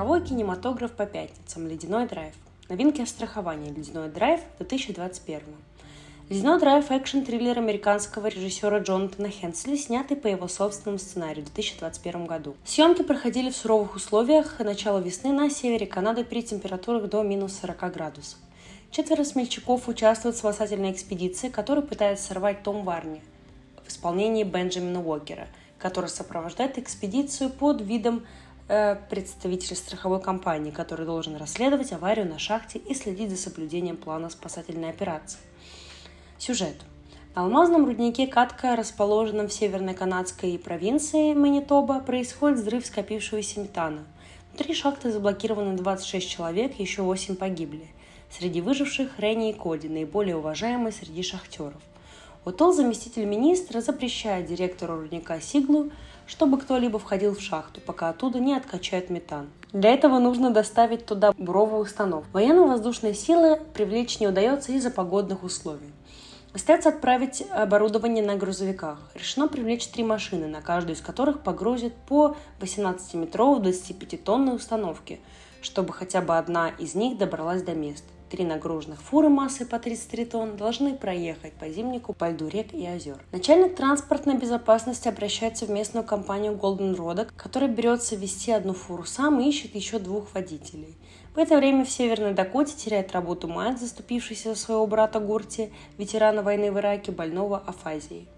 Страховой кинематограф по пятницам. Ледяной драйв. Новинки о страховании. Ледяной драйв 2021. Ледяной драйв – экшн-триллер американского режиссера Джонатана Хенсли, снятый по его собственному сценарию в 2021 году. Съемки проходили в суровых условиях начала весны на севере Канады при температурах до минус 40 градусов. Четверо смельчаков участвуют в спасательной экспедиции, которую пытается сорвать Том Варни в исполнении Бенджамина Уокера, который сопровождает экспедицию под видом э, представителя страховой компании, который должен расследовать аварию на шахте и следить за соблюдением плана спасательной операции. Сюжет. На алмазном руднике Катка, расположенном в северной канадской провинции Манитоба, происходит взрыв скопившегося метана. Внутри шахты заблокированы 26 человек, еще 8 погибли. Среди выживших Ренни и Коди, наиболее уважаемые среди шахтеров. Утол, заместитель министра, запрещает директору рудника Сиглу, чтобы кто-либо входил в шахту, пока оттуда не откачают метан. Для этого нужно доставить туда буровую установку. Военно-воздушные силы привлечь не удается из-за погодных условий. Остается отправить оборудование на грузовиках. Решено привлечь три машины, на каждую из которых погрузят по 18-метровой 25-тонной установке, чтобы хотя бы одна из них добралась до места. Три нагруженных фуры массой по 33 тонн должны проехать по зимнику по льду рек и озер. Начальник транспортной безопасности обращается в местную компанию Golden Road, которая берется вести одну фуру сам и ищет еще двух водителей. В это время в Северной Дакоте теряет работу Майк, заступившийся за своего брата Гурти, ветерана войны в Ираке, больного афазией.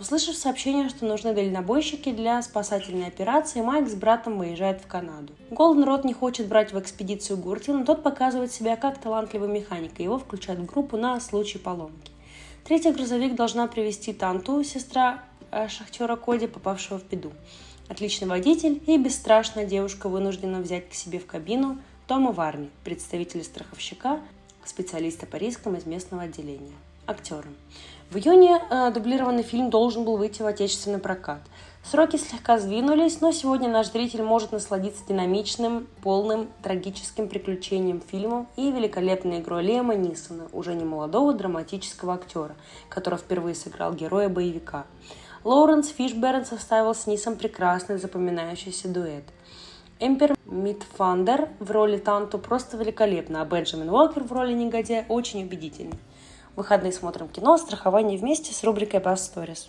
Услышав сообщение, что нужны дальнобойщики для спасательной операции, Майк с братом выезжает в Канаду. Голден Рот не хочет брать в экспедицию Гурти, но тот показывает себя как талантливый механик, и его включают в группу на случай поломки. Третий грузовик должна привезти Танту, сестра э, шахтера Коди, попавшего в беду. Отличный водитель и бесстрашная девушка вынуждена взять к себе в кабину Тома Варни, представителя страховщика, специалиста по рискам из местного отделения. Актеры. В июне э, дублированный фильм должен был выйти в отечественный прокат. Сроки слегка сдвинулись, но сегодня наш зритель может насладиться динамичным, полным, трагическим приключением фильмом и великолепной игрой Лема Нисона, уже не молодого драматического актера, который впервые сыграл героя боевика. Лоуренс Фишберн составил с Нисом прекрасный запоминающийся дуэт. Эмпер Митфандер в роли Танту просто великолепно, а Бенджамин Уолкер в роли негодяя очень убедительный выходные смотрим кино, страхование вместе с рубрикой Bass Stories.